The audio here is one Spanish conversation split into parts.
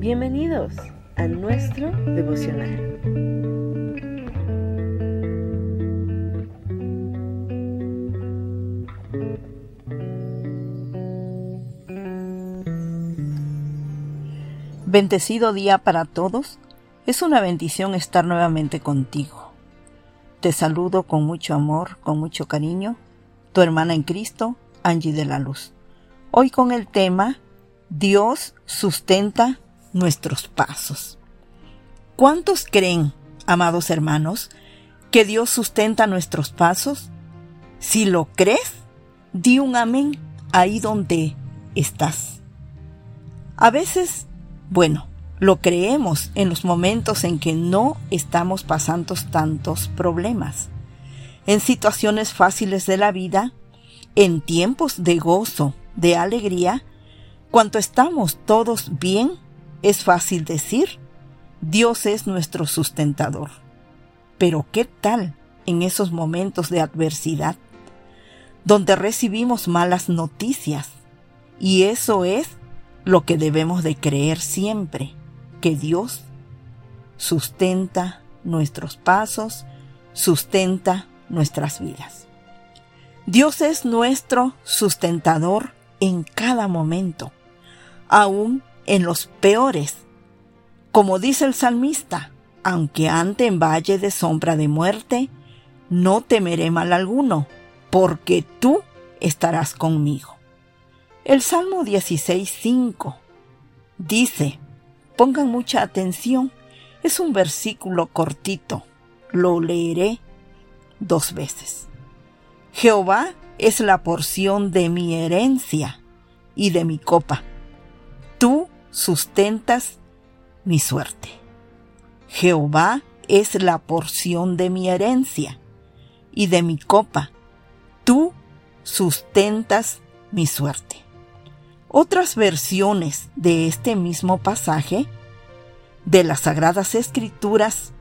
Bienvenidos a nuestro devocional. Bendecido día para todos. Es una bendición estar nuevamente contigo. Te saludo con mucho amor, con mucho cariño, tu hermana en Cristo, Angie de la Luz. Hoy con el tema Dios sustenta nuestros pasos. ¿Cuántos creen, amados hermanos, que Dios sustenta nuestros pasos? Si lo crees, di un amén ahí donde estás. A veces, bueno, lo creemos en los momentos en que no estamos pasando tantos problemas, en situaciones fáciles de la vida, en tiempos de gozo, de alegría, cuando estamos todos bien es fácil decir, Dios es nuestro sustentador. Pero ¿qué tal en esos momentos de adversidad, donde recibimos malas noticias? Y eso es lo que debemos de creer siempre, que Dios sustenta nuestros pasos, sustenta nuestras vidas. Dios es nuestro sustentador en cada momento, aún en los peores. Como dice el salmista, aunque ande en valle de sombra de muerte, no temeré mal alguno, porque tú estarás conmigo. El Salmo 16.5 dice, pongan mucha atención, es un versículo cortito, lo leeré dos veces. Jehová es la porción de mi herencia y de mi copa. Sustentas mi suerte. Jehová es la porción de mi herencia y de mi copa. Tú sustentas mi suerte. Otras versiones de este mismo pasaje de las Sagradas Escrituras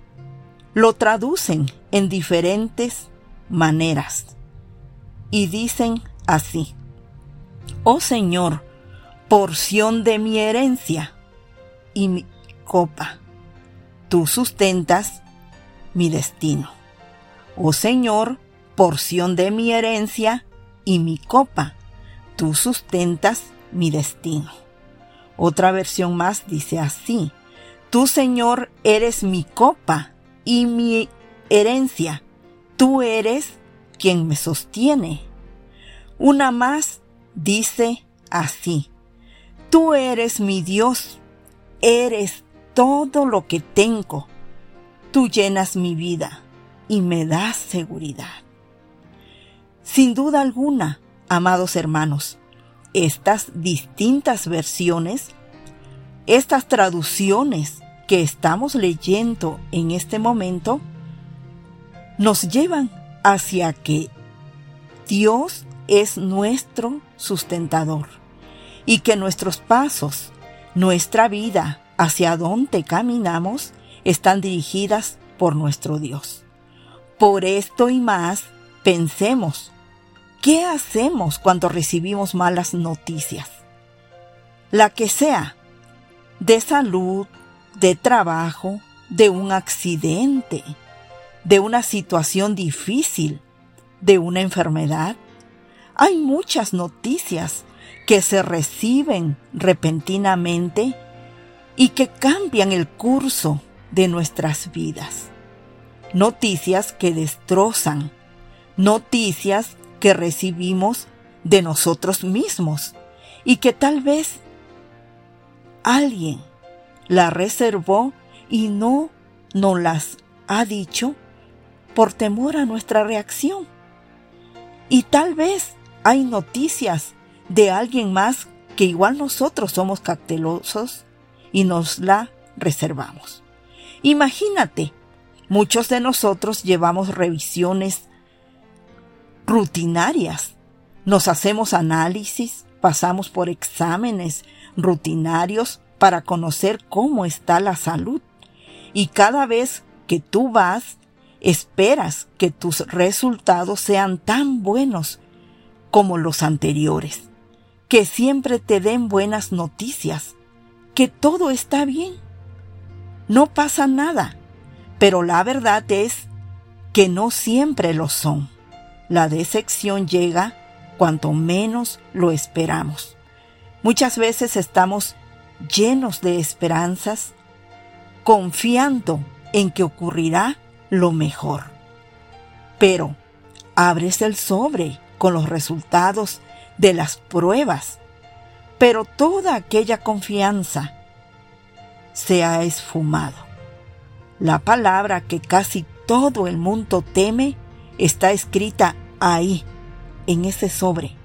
lo traducen en diferentes maneras y dicen así, Oh Señor, porción de mi herencia y mi copa. Tú sustentas mi destino. Oh Señor, porción de mi herencia y mi copa. Tú sustentas mi destino. Otra versión más dice así. Tú, Señor, eres mi copa y mi herencia. Tú eres quien me sostiene. Una más dice así. Tú eres mi Dios, eres todo lo que tengo. Tú llenas mi vida y me das seguridad. Sin duda alguna, amados hermanos, estas distintas versiones, estas traducciones que estamos leyendo en este momento, nos llevan hacia que Dios es nuestro sustentador y que nuestros pasos, nuestra vida, hacia donde caminamos, están dirigidas por nuestro Dios. Por esto y más, pensemos, ¿qué hacemos cuando recibimos malas noticias? La que sea, de salud, de trabajo, de un accidente, de una situación difícil, de una enfermedad. Hay muchas noticias que se reciben repentinamente y que cambian el curso de nuestras vidas. Noticias que destrozan, noticias que recibimos de nosotros mismos y que tal vez alguien la reservó y no nos las ha dicho por temor a nuestra reacción. Y tal vez hay noticias de alguien más que igual nosotros somos cautelosos y nos la reservamos. Imagínate, muchos de nosotros llevamos revisiones rutinarias, nos hacemos análisis, pasamos por exámenes rutinarios para conocer cómo está la salud. Y cada vez que tú vas, esperas que tus resultados sean tan buenos como los anteriores que siempre te den buenas noticias, que todo está bien. No pasa nada, pero la verdad es que no siempre lo son. La decepción llega cuanto menos lo esperamos. Muchas veces estamos llenos de esperanzas, confiando en que ocurrirá lo mejor. Pero abres el sobre con los resultados de las pruebas, pero toda aquella confianza se ha esfumado. La palabra que casi todo el mundo teme está escrita ahí, en ese sobre.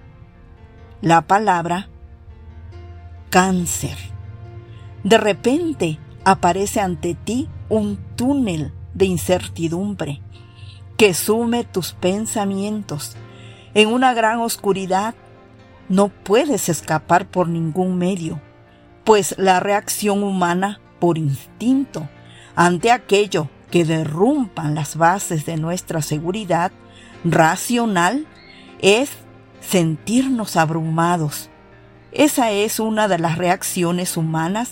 La palabra cáncer. De repente aparece ante ti un túnel de incertidumbre que sume tus pensamientos en una gran oscuridad. No puedes escapar por ningún medio, pues la reacción humana por instinto ante aquello que derrumpan las bases de nuestra seguridad racional es sentirnos abrumados. Esa es una de las reacciones humanas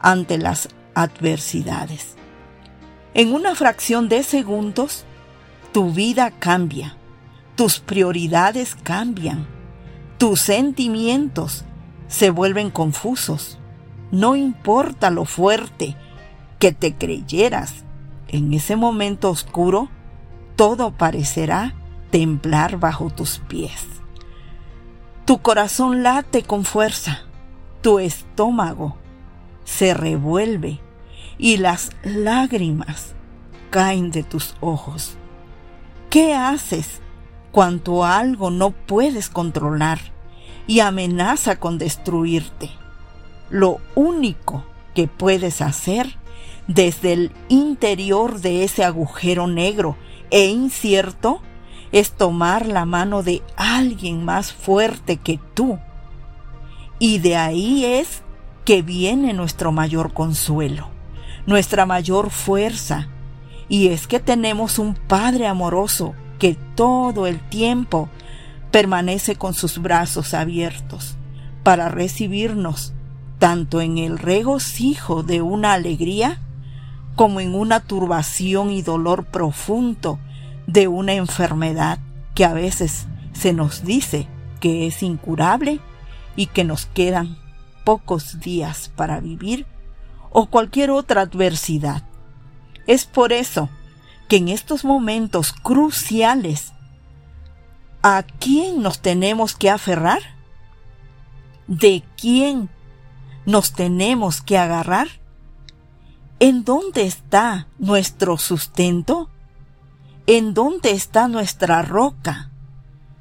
ante las adversidades. En una fracción de segundos, tu vida cambia, tus prioridades cambian, tus sentimientos se vuelven confusos. No importa lo fuerte que te creyeras, en ese momento oscuro, todo parecerá temblar bajo tus pies. Tu corazón late con fuerza, tu estómago se revuelve y las lágrimas caen de tus ojos. ¿Qué haces cuando algo no puedes controlar y amenaza con destruirte? Lo único que puedes hacer desde el interior de ese agujero negro e incierto es tomar la mano de alguien más fuerte que tú. Y de ahí es que viene nuestro mayor consuelo, nuestra mayor fuerza, y es que tenemos un Padre amoroso que todo el tiempo permanece con sus brazos abiertos para recibirnos tanto en el regocijo de una alegría como en una turbación y dolor profundo de una enfermedad que a veces se nos dice que es incurable y que nos quedan pocos días para vivir o cualquier otra adversidad. Es por eso que en estos momentos cruciales, ¿a quién nos tenemos que aferrar? ¿De quién nos tenemos que agarrar? ¿En dónde está nuestro sustento? ¿En dónde está nuestra roca?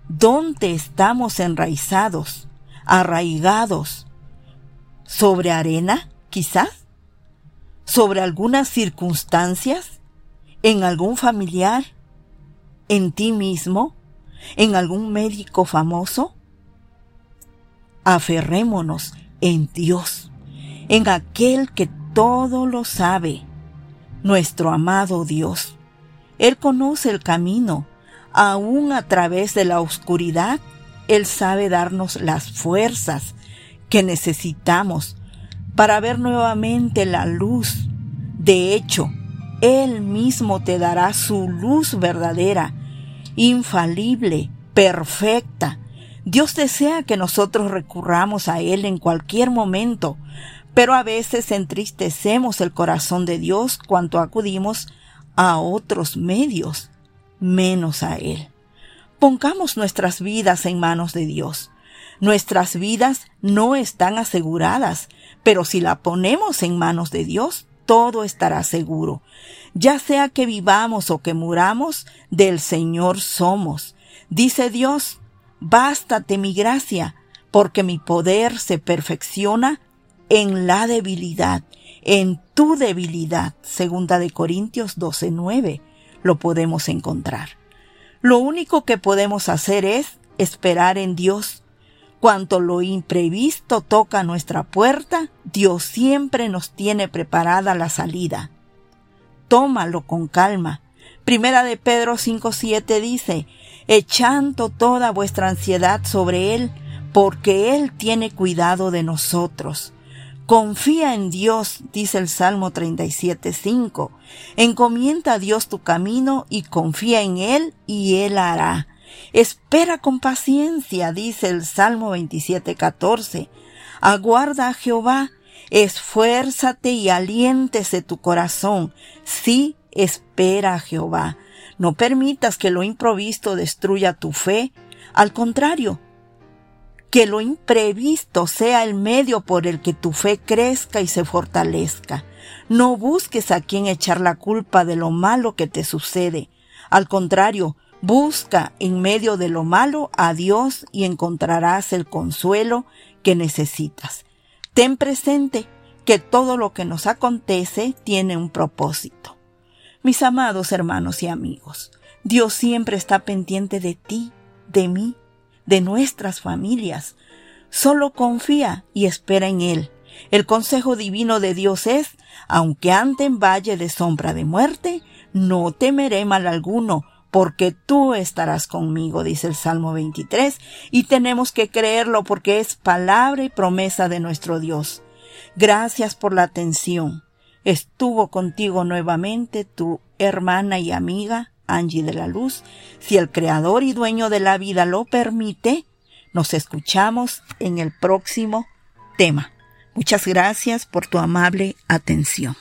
¿Dónde estamos enraizados, arraigados? ¿Sobre arena, quizás? sobre algunas circunstancias, en algún familiar, en ti mismo, en algún médico famoso? Aferrémonos en Dios, en aquel que todo lo sabe, nuestro amado Dios. Él conoce el camino, aún a través de la oscuridad, Él sabe darnos las fuerzas que necesitamos para ver nuevamente la luz. De hecho, Él mismo te dará su luz verdadera, infalible, perfecta. Dios desea que nosotros recurramos a Él en cualquier momento, pero a veces entristecemos el corazón de Dios cuando acudimos a otros medios, menos a Él. Pongamos nuestras vidas en manos de Dios. Nuestras vidas no están aseguradas, pero si la ponemos en manos de Dios, todo estará seguro. Ya sea que vivamos o que muramos, del Señor somos. Dice Dios, bástate mi gracia, porque mi poder se perfecciona en la debilidad, en tu debilidad. Segunda de Corintios 12:9 lo podemos encontrar. Lo único que podemos hacer es esperar en Dios Cuanto lo imprevisto toca nuestra puerta, Dios siempre nos tiene preparada la salida. Tómalo con calma. Primera de Pedro 5.7 dice, echando toda vuestra ansiedad sobre Él, porque Él tiene cuidado de nosotros. Confía en Dios, dice el Salmo 37.5. Encomienda a Dios tu camino y confía en Él y Él hará. Espera con paciencia, dice el Salmo 27.14. Aguarda a Jehová, esfuérzate y aliéntese tu corazón. Sí, espera a Jehová. No permitas que lo improvisto destruya tu fe. Al contrario, que lo imprevisto sea el medio por el que tu fe crezca y se fortalezca. No busques a quien echar la culpa de lo malo que te sucede. Al contrario, busca en medio de lo malo a Dios y encontrarás el consuelo que necesitas. Ten presente que todo lo que nos acontece tiene un propósito. Mis amados hermanos y amigos, Dios siempre está pendiente de ti, de mí, de nuestras familias. Solo confía y espera en Él. El consejo divino de Dios es, aunque ande en valle de sombra de muerte, no temeré mal alguno, porque tú estarás conmigo, dice el Salmo 23, y tenemos que creerlo porque es palabra y promesa de nuestro Dios. Gracias por la atención. Estuvo contigo nuevamente tu hermana y amiga, Angie de la Luz, si el Creador y Dueño de la vida lo permite, nos escuchamos en el próximo tema. Muchas gracias por tu amable atención.